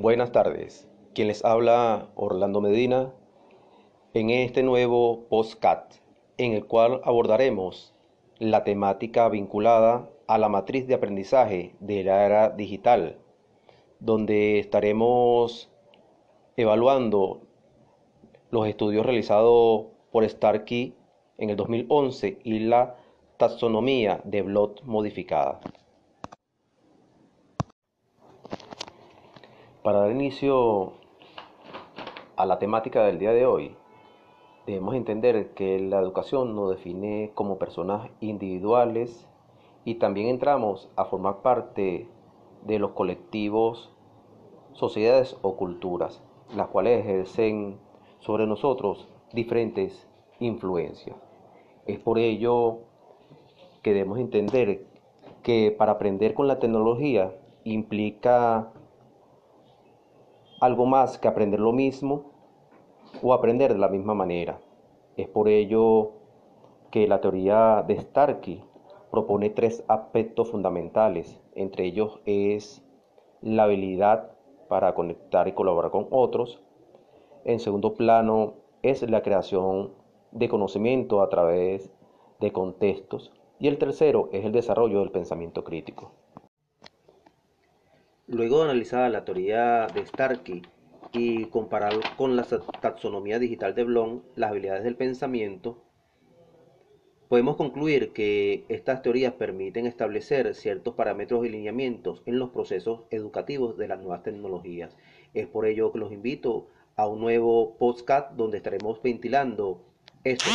Buenas tardes. Quien les habla Orlando Medina en este nuevo postcat en el cual abordaremos la temática vinculada a la matriz de aprendizaje de la era digital, donde estaremos evaluando los estudios realizados por Starkey en el 2011 y la taxonomía de Blot modificada. Para dar inicio a la temática del día de hoy, debemos entender que la educación nos define como personas individuales y también entramos a formar parte de los colectivos, sociedades o culturas, las cuales ejercen sobre nosotros diferentes influencias. Es por ello que debemos entender que para aprender con la tecnología implica algo más que aprender lo mismo o aprender de la misma manera. Es por ello que la teoría de Starkey propone tres aspectos fundamentales. Entre ellos es la habilidad para conectar y colaborar con otros. En segundo plano es la creación de conocimiento a través de contextos. Y el tercero es el desarrollo del pensamiento crítico. Luego analizar la teoría de Starkey y comparar con la taxonomía digital de Blom las habilidades del pensamiento, podemos concluir que estas teorías permiten establecer ciertos parámetros y lineamientos en los procesos educativos de las nuevas tecnologías. Es por ello que los invito a un nuevo podcast donde estaremos ventilando estos.